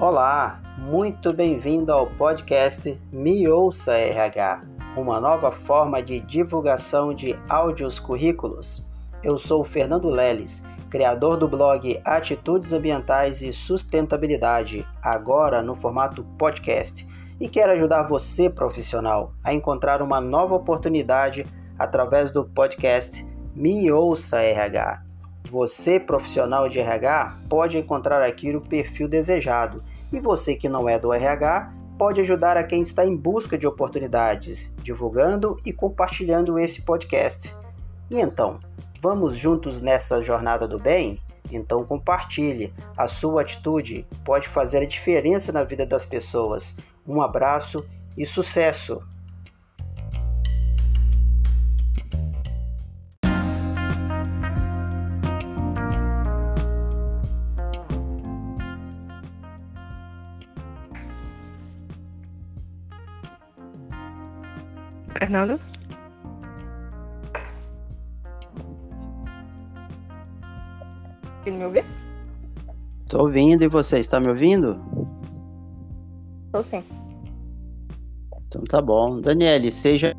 Olá, muito bem-vindo ao podcast Me Ouça RH, uma nova forma de divulgação de áudios currículos. Eu sou Fernando Leles, criador do blog Atitudes Ambientais e Sustentabilidade, agora no formato podcast, e quero ajudar você, profissional, a encontrar uma nova oportunidade através do podcast Me Ouça RH. Você, profissional de RH, pode encontrar aqui o perfil desejado, e você que não é do RH pode ajudar a quem está em busca de oportunidades, divulgando e compartilhando esse podcast. E então, vamos juntos nessa jornada do bem? Então compartilhe. A sua atitude pode fazer a diferença na vida das pessoas. Um abraço e sucesso! Fernando? me ouvir? Tô ouvindo e você está me ouvindo? Tô sim. Então tá bom. Daniele, seja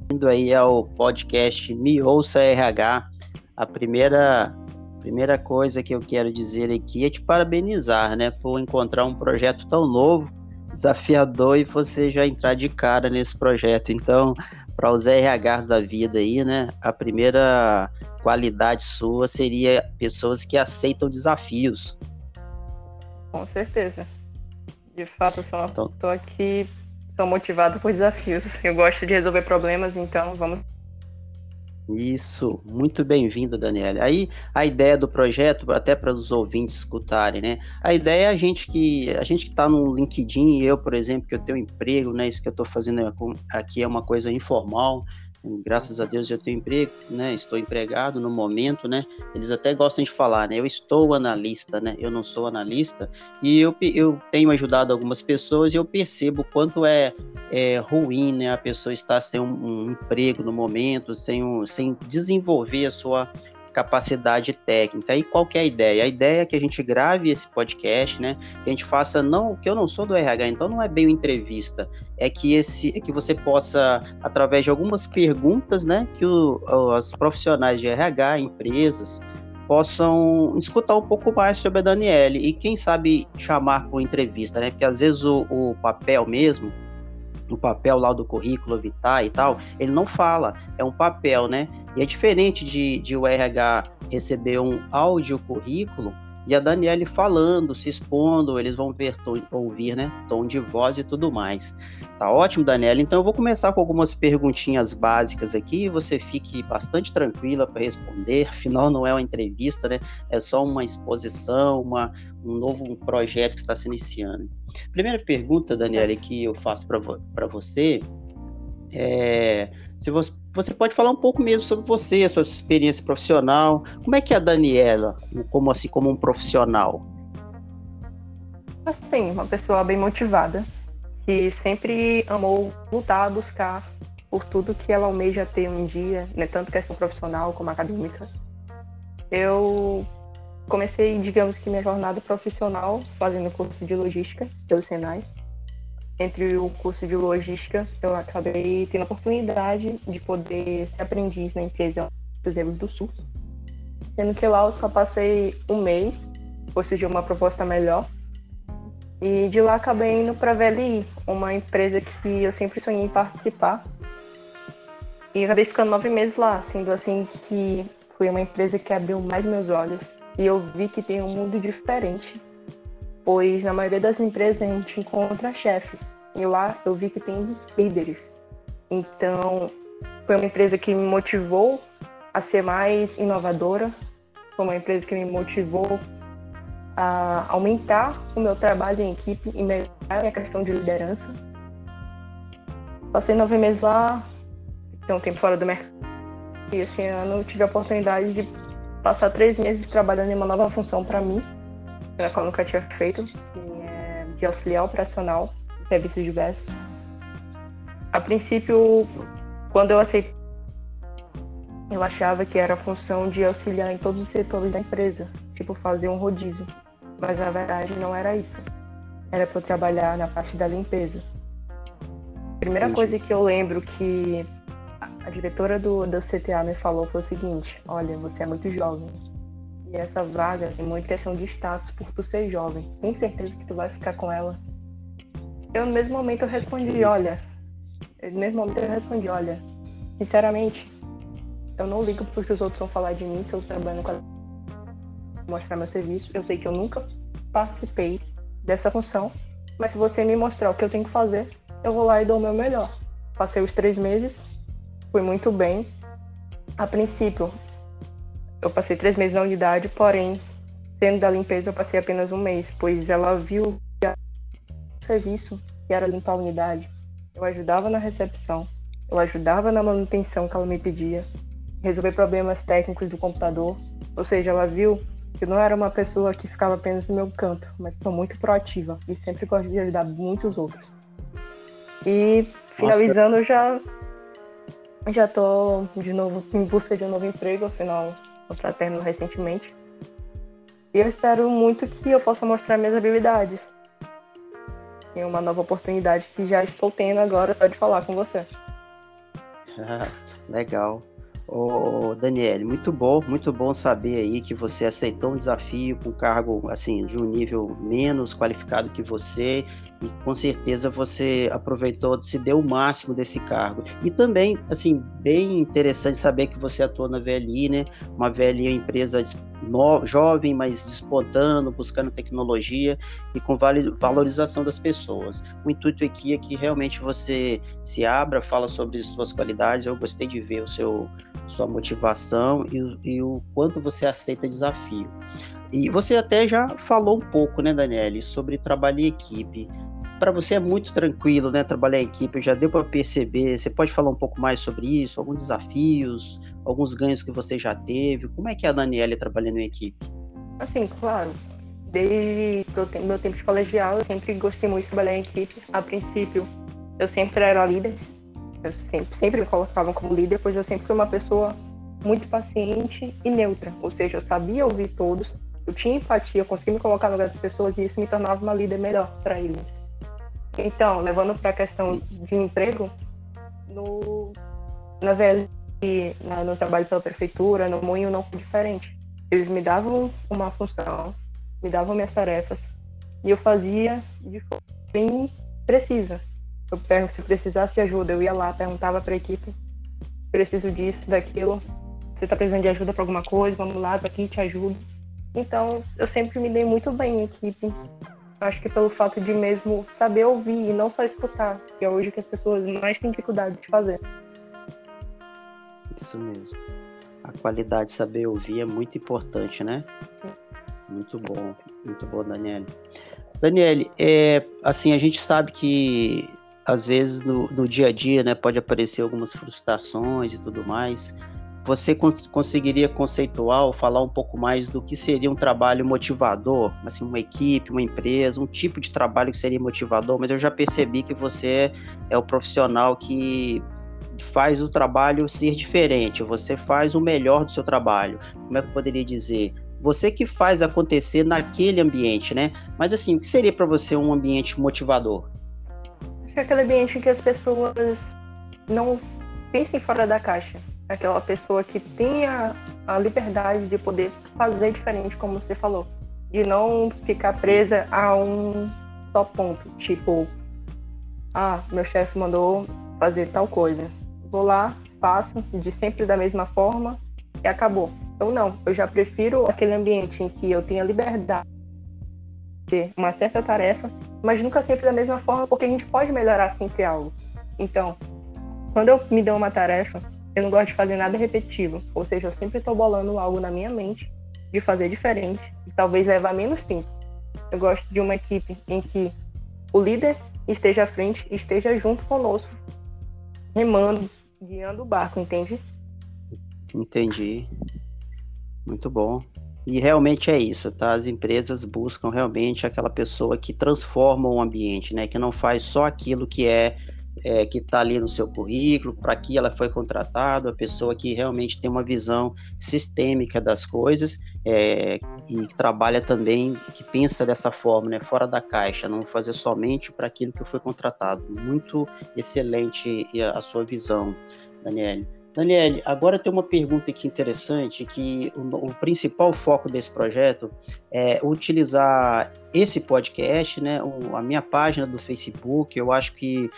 bem-vindo aí ao podcast Me Ouça RH. A primeira, primeira coisa que eu quero dizer aqui é te parabenizar, né, por encontrar um projeto tão novo, desafiador e você já entrar de cara nesse projeto. Então, para os RHs da vida aí, né, a primeira qualidade sua seria pessoas que aceitam desafios. Com certeza. De fato, eu sou uma então... pessoa que sou motivada por desafios. Eu gosto de resolver problemas, então vamos isso, muito bem-vindo, Daniela. Aí a ideia do projeto, até para os ouvintes escutarem, né? A ideia é a gente que a gente que está no LinkedIn, eu, por exemplo, que eu tenho um emprego, né? Isso que eu estou fazendo aqui é uma coisa informal graças a Deus eu tenho emprego, né? Estou empregado no momento, né? Eles até gostam de falar, né? Eu estou analista, né? Eu não sou analista e eu, eu tenho ajudado algumas pessoas e eu percebo quanto é, é ruim, né? A pessoa estar sem um, um emprego no momento, sem, um, sem desenvolver a sua capacidade técnica. E qual que é a ideia? A ideia é que a gente grave esse podcast, né? Que a gente faça não, que eu não sou do RH, então não é bem uma entrevista, é que esse, é que você possa através de algumas perguntas, né, que o, os profissionais de RH, empresas possam escutar um pouco mais sobre a Daniele e quem sabe chamar por entrevista, né? Porque às vezes o, o papel mesmo no papel lá do currículo vitae e tal, ele não fala, é um papel, né? E é diferente de, de o RH receber um áudio currículo e a Daniele falando, se expondo, eles vão ver, tom, ouvir, né, tom de voz e tudo mais. Tá ótimo, Daniela. Então eu vou começar com algumas perguntinhas básicas aqui você fique bastante tranquila para responder. Afinal, não é uma entrevista, né? É só uma exposição, uma, um novo projeto que está se iniciando. Primeira pergunta, Daniela, que eu faço para você é se você, você pode falar um pouco mesmo sobre você, a sua experiência profissional. Como é que é a Daniela, como assim, como um profissional? Assim, uma pessoa bem motivada, que sempre amou lutar, buscar por tudo que ela almeja ter um dia, né, tanto questão profissional como acadêmica. Eu comecei, digamos que minha jornada profissional fazendo curso de logística pelo Senai entre o curso de logística, eu acabei tendo a oportunidade de poder ser aprendiz na empresa Cruzeiro do Sul, sendo que lá eu só passei um mês, ou seja, uma proposta melhor. E de lá acabei indo para a VLI, uma empresa que eu sempre sonhei em participar. E acabei ficando nove meses lá, sendo assim que foi uma empresa que abriu mais meus olhos. E eu vi que tem um mundo diferente pois na maioria das empresas a gente encontra chefes e lá eu vi que tem os líderes. Então, foi uma empresa que me motivou a ser mais inovadora, foi uma empresa que me motivou a aumentar o meu trabalho em equipe e melhorar a minha questão de liderança. Passei nove meses lá, então um tempo fora do mercado, e esse ano tive a oportunidade de passar três meses trabalhando em uma nova função para mim, na qual eu nunca tinha feito, que é de auxiliar operacional de serviços diversos. A princípio, quando eu aceitei, eu achava que era a função de auxiliar em todos os setores da empresa, tipo fazer um rodízio. mas na verdade não era isso. Era para eu trabalhar na parte da limpeza. A primeira Entendi. coisa que eu lembro que a diretora do, do CTA me falou foi o seguinte: olha, você é muito jovem. E essa vaga tem muita questão de status por tu ser jovem. Tem certeza que tu vai ficar com ela? Eu, no mesmo momento, eu respondi: olha. No mesmo momento, eu respondi: olha, sinceramente, eu não ligo porque os outros vão falar de mim se eu trabalho com a... mostrar meu serviço. Eu sei que eu nunca participei dessa função, mas se você me mostrar o que eu tenho que fazer, eu vou lá e dou o meu melhor. Passei os três meses, fui muito bem. A princípio, eu passei três meses na unidade, porém, sendo da limpeza, eu passei apenas um mês, pois ela viu que o serviço que era limpar a unidade, eu ajudava na recepção, eu ajudava na manutenção que ela me pedia, resolver problemas técnicos do computador, ou seja, ela viu que eu não era uma pessoa que ficava apenas no meu canto, mas sou muito proativa e sempre gosto de ajudar muitos outros. E finalizando, Nossa. já já tô de novo em busca de um novo emprego, afinal eu término recentemente. E eu espero muito que eu possa mostrar minhas habilidades. E uma nova oportunidade que já estou tendo agora só de falar com você. Legal. Ô, Daniele, muito bom, muito bom saber aí que você aceitou um desafio com um cargo assim de um nível menos qualificado que você e com certeza você aproveitou, se deu o máximo desse cargo. E também, assim, bem interessante saber que você atua na VLI, né? Uma VLI é uma empresa no, jovem, mas despontando, buscando tecnologia e com valorização das pessoas. O intuito aqui é que realmente você se abra, fala sobre suas qualidades. Eu gostei de ver o seu sua motivação e, e o quanto você aceita desafio. E você até já falou um pouco, né, Daniele, sobre trabalho em equipe. Para você é muito tranquilo, né, trabalhar em equipe, já deu para perceber. Você pode falar um pouco mais sobre isso, alguns desafios, alguns ganhos que você já teve. Como é que é a Daniele trabalhando em equipe? Assim, claro. Desde meu tempo de colegial, eu sempre gostei muito de trabalhar em equipe. A princípio, eu sempre era líder. Eu sempre, sempre me colocavam como líder, pois eu sempre fui uma pessoa muito paciente e neutra. Ou seja, eu sabia ouvir todos, eu tinha empatia, eu conseguia me colocar no lugar das pessoas e isso me tornava uma líder melhor para eles. Então, levando para a questão de emprego, no, na VL, na, no trabalho pela prefeitura, no Moinho não foi diferente. Eles me davam uma função, me davam minhas tarefas e eu fazia de forma bem precisa. Eu se precisasse de ajuda, eu ia lá, perguntava para a equipe, preciso disso, daquilo, você está precisando de ajuda para alguma coisa, vamos lá, tô aqui, te ajudo. Então, eu sempre me dei muito bem em equipe. Acho que pelo fato de mesmo saber ouvir e não só escutar, que é hoje que as pessoas mais têm dificuldade de fazer. Isso mesmo. A qualidade de saber ouvir é muito importante, né? Muito bom, muito bom, Daniele. Daniele, é, assim, a gente sabe que às vezes no, no dia a dia, né, pode aparecer algumas frustrações e tudo mais você cons conseguiria conceituar ou falar um pouco mais do que seria um trabalho motivador, assim, uma equipe, uma empresa, um tipo de trabalho que seria motivador, mas eu já percebi que você é o profissional que faz o trabalho ser diferente, você faz o melhor do seu trabalho. Como é que eu poderia dizer? Você que faz acontecer naquele ambiente, né? Mas assim, o que seria para você um ambiente motivador? Acho que aquele ambiente em que as pessoas não pensem fora da caixa aquela pessoa que tenha a liberdade de poder fazer diferente, como você falou, de não ficar presa a um só ponto, tipo, ah, meu chefe mandou fazer tal coisa, vou lá, faço de sempre da mesma forma e acabou. Então não, eu já prefiro aquele ambiente em que eu tenha liberdade de uma certa tarefa, mas nunca sempre da mesma forma, porque a gente pode melhorar sempre algo. Então, quando eu me dou uma tarefa, eu não gosto de fazer nada repetitivo, ou seja, eu sempre estou bolando algo na minha mente de fazer diferente e talvez levar menos tempo. Eu gosto de uma equipe em que o líder esteja à frente esteja junto conosco, remando, guiando o barco, entende? Entendi. Muito bom. E realmente é isso, tá? As empresas buscam realmente aquela pessoa que transforma o ambiente, né? Que não faz só aquilo que é é, que está ali no seu currículo, para que ela foi contratada, a pessoa que realmente tem uma visão sistêmica das coisas é, e que trabalha também, que pensa dessa forma, né, fora da caixa, não fazer somente para aquilo que foi contratado. Muito excelente a sua visão, Daniele. Daniele, agora tem uma pergunta aqui interessante, que o, o, principal foco desse projeto é utilizar esse podcast, né, a minha página do Facebook, eu acho que,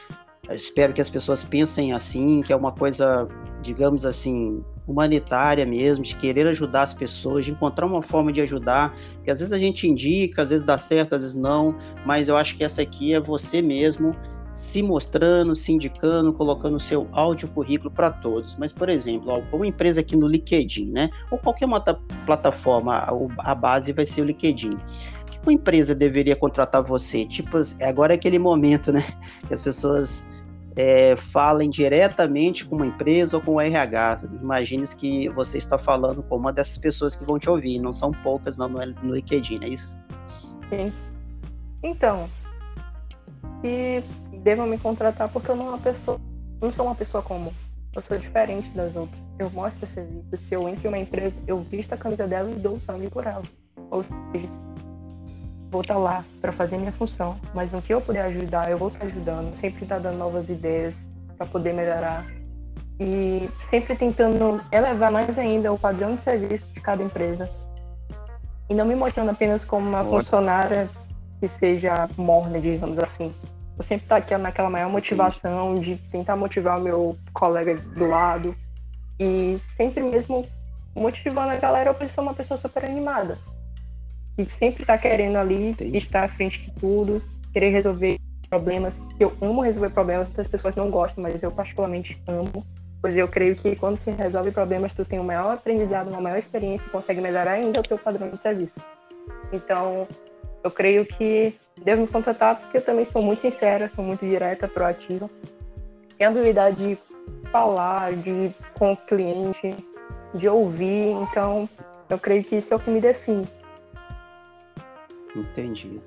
espero que as pessoas pensem assim, que é uma coisa, digamos assim, humanitária mesmo, de querer ajudar as pessoas, de encontrar uma forma de ajudar, que às vezes a gente indica, às vezes dá certo, às vezes não, mas eu acho que essa aqui é você mesmo se mostrando, se indicando, colocando o seu áudio currículo para todos. Mas, por exemplo, uma empresa aqui no LinkedIn, né? Ou qualquer uma plataforma, a base vai ser o LinkedIn. Que uma empresa deveria contratar você? Tipo, agora é aquele momento, né? Que as pessoas é, falem diretamente com uma empresa ou com o RH. Imagine que você está falando com uma dessas pessoas que vão te ouvir. Não são poucas não, no, no LinkedIn, é isso? Sim. Então, e devam me contratar porque eu não, uma pessoa, não sou uma pessoa comum. Eu sou diferente das outras. Eu mostro serviço. Se eu entro em uma empresa, eu visto a camisa dela e dou sangue por ela. Ou seja, vou estar lá para fazer minha função. Mas no que eu puder ajudar, eu vou estar ajudando. Sempre estar dando novas ideias para poder melhorar. E sempre tentando elevar mais ainda o padrão de serviço de cada empresa. E não me mostrando apenas como uma funcionária que seja morna, digamos assim eu sempre estar tá aqui naquela maior motivação de tentar motivar o meu colega do lado e sempre mesmo motivando a galera para ser uma pessoa super animada e sempre tá querendo ali Entendi. estar à frente de tudo, querer resolver problemas. Eu amo resolver problemas, muitas pessoas não gostam, mas eu particularmente amo, pois eu creio que quando se resolve problemas, tu tem um maior aprendizado, uma maior experiência e consegue melhorar ainda o teu padrão de serviço. Então, eu creio que devo me contratar porque eu também sou muito sincera, sou muito direta, proativa. Tenho a habilidade de falar, de com o cliente, de ouvir, então eu creio que isso é o que me define. Entendi.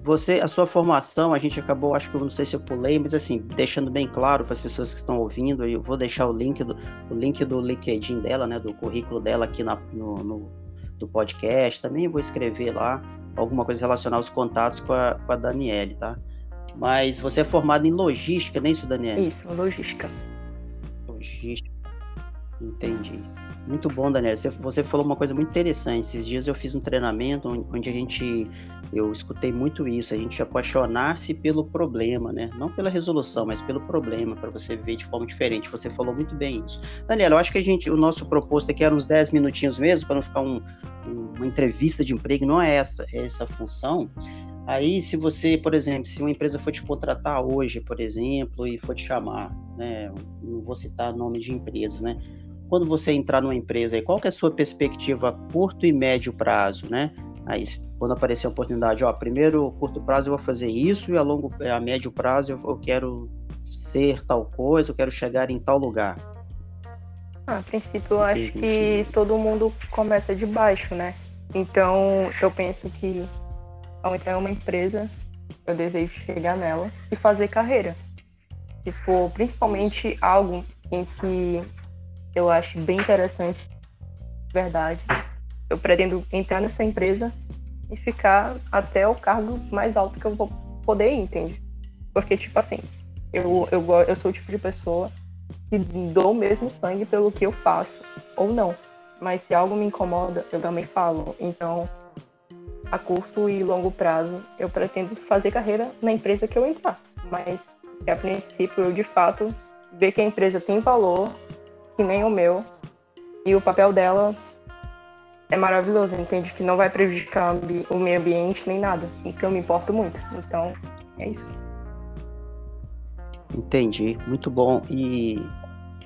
Você, a sua formação, a gente acabou, acho que eu não sei se eu pulei, mas assim, deixando bem claro para as pessoas que estão ouvindo, eu vou deixar o link do, o link do LinkedIn dela, né, do currículo dela aqui na, no, no do podcast, também vou escrever lá alguma coisa relacionada aos contatos com a, com a Daniele, tá? Mas você é formado em logística, não é isso, Daniele? Isso, logística. Logística. Entendi. Muito bom, Daniel. Você, você, falou uma coisa muito interessante. Esses dias eu fiz um treinamento onde a gente, eu escutei muito isso, a gente apaixonar-se pelo problema, né? Não pela resolução, mas pelo problema, para você ver de forma diferente. Você falou muito bem isso. Daniel, eu acho que a gente, o nosso proposto aqui era uns 10 minutinhos mesmo, para não ficar um, uma entrevista de emprego, não é essa, é essa função. Aí, se você, por exemplo, se uma empresa for te contratar hoje, por exemplo, e for te chamar, né? Não vou citar nome de empresas, né? Quando você entrar numa empresa, qual é a sua perspectiva a curto e médio prazo, né? Aí, quando aparecer a oportunidade, ó, primeiro, curto prazo eu vou fazer isso e a longo, a médio prazo eu, eu quero ser tal coisa, eu quero chegar em tal lugar. Ah, a princípio, eu acho que todo mundo começa de baixo, né? Então, eu penso que ao entrar em uma empresa, eu desejo chegar nela e fazer carreira. Se for principalmente algo em que eu acho bem interessante, verdade. Eu pretendo entrar nessa empresa e ficar até o cargo mais alto que eu vou poder ir, entende? Porque, tipo assim, eu, eu, eu sou o tipo de pessoa que dou mesmo sangue pelo que eu faço, ou não. Mas se algo me incomoda, eu também falo. Então, a curto e longo prazo, eu pretendo fazer carreira na empresa que eu entrar. Mas, a princípio, eu de fato ver que a empresa tem valor que nem o meu. E o papel dela é maravilhoso, entende? Que não vai prejudicar o meio ambiente nem nada. E que eu me importo muito. Então, é isso. Entendi, muito bom. E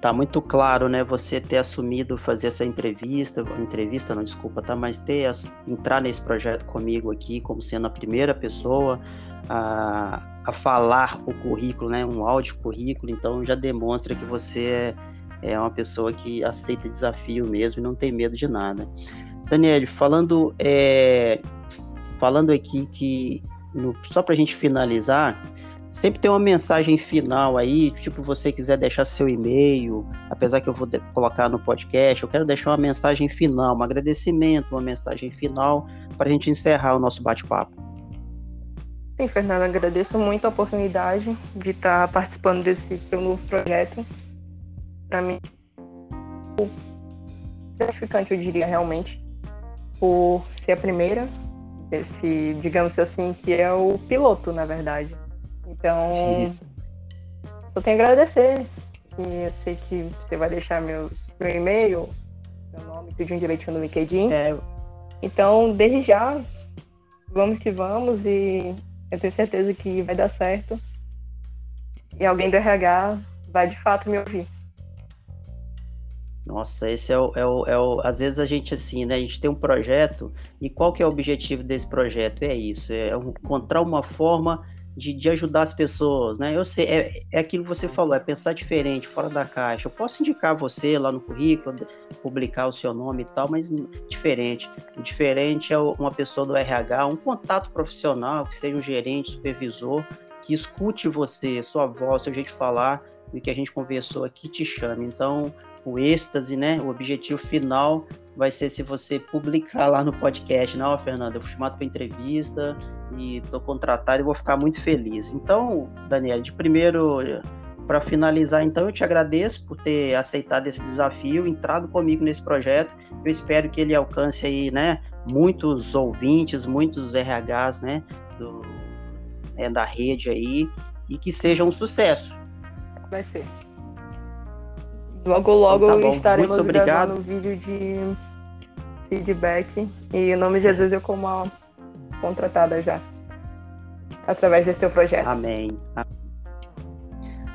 tá muito claro, né? Você ter assumido fazer essa entrevista, entrevista, não, desculpa, tá? Mas ter entrar nesse projeto comigo aqui, como sendo a primeira pessoa a, a falar o currículo, né? Um áudio currículo, então já demonstra que você é é uma pessoa que aceita desafio mesmo e não tem medo de nada. Daniel, falando, é, falando aqui que, no, só para a gente finalizar, sempre tem uma mensagem final aí, tipo, você quiser deixar seu e-mail, apesar que eu vou colocar no podcast, eu quero deixar uma mensagem final, um agradecimento, uma mensagem final para a gente encerrar o nosso bate-papo. Sim, Fernando, agradeço muito a oportunidade de estar participando desse seu novo projeto. Para mim, gratificante, eu diria realmente, por ser a primeira, esse, digamos assim, que é o piloto, na verdade. Então, só tenho a agradecer. E eu sei que você vai deixar meu, meu e-mail, meu nome, tudinho direitinho no LinkedIn. É. Então, desde já, vamos que vamos e eu tenho certeza que vai dar certo. E alguém do RH vai de fato me ouvir. Nossa, esse é o, é o, é o. Às vezes a gente, assim, né? A gente tem um projeto, e qual que é o objetivo desse projeto? É isso, é encontrar uma forma de, de ajudar as pessoas, né? Eu sei, é, é aquilo que você falou, é pensar diferente, fora da caixa. Eu posso indicar você lá no currículo, publicar o seu nome e tal, mas diferente. O diferente é uma pessoa do RH, um contato profissional, que seja um gerente, supervisor, que escute você, sua voz, seu jeito de falar, e que a gente conversou aqui te chame. Então, o êxtase, né? O objetivo final vai ser se você publicar lá no podcast, não, Fernando, eu fui chamado para entrevista e estou contratado e vou ficar muito feliz. Então, Daniel, de primeiro, para finalizar, então, eu te agradeço por ter aceitado esse desafio, entrado comigo nesse projeto. Eu espero que ele alcance aí, né, muitos ouvintes, muitos RHs, né, do, é, da rede aí, e que seja um sucesso. Vai ser. Logo, logo então, tá estaremos Muito gravando um vídeo de feedback. E em nome de Jesus eu como uma contratada já. Através desse teu projeto. Amém.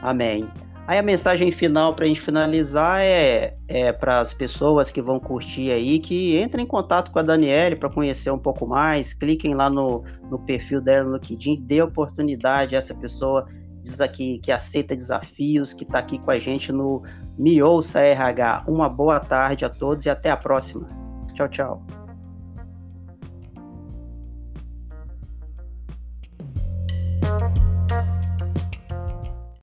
Amém. Aí a mensagem final para a gente finalizar é, é para as pessoas que vão curtir aí, que entrem em contato com a Daniele para conhecer um pouco mais, cliquem lá no, no perfil dela no LinkedIn, dê oportunidade a essa pessoa aqui que aceita desafios, que está aqui com a gente no Me Ouça RH. Uma boa tarde a todos e até a próxima. Tchau, tchau.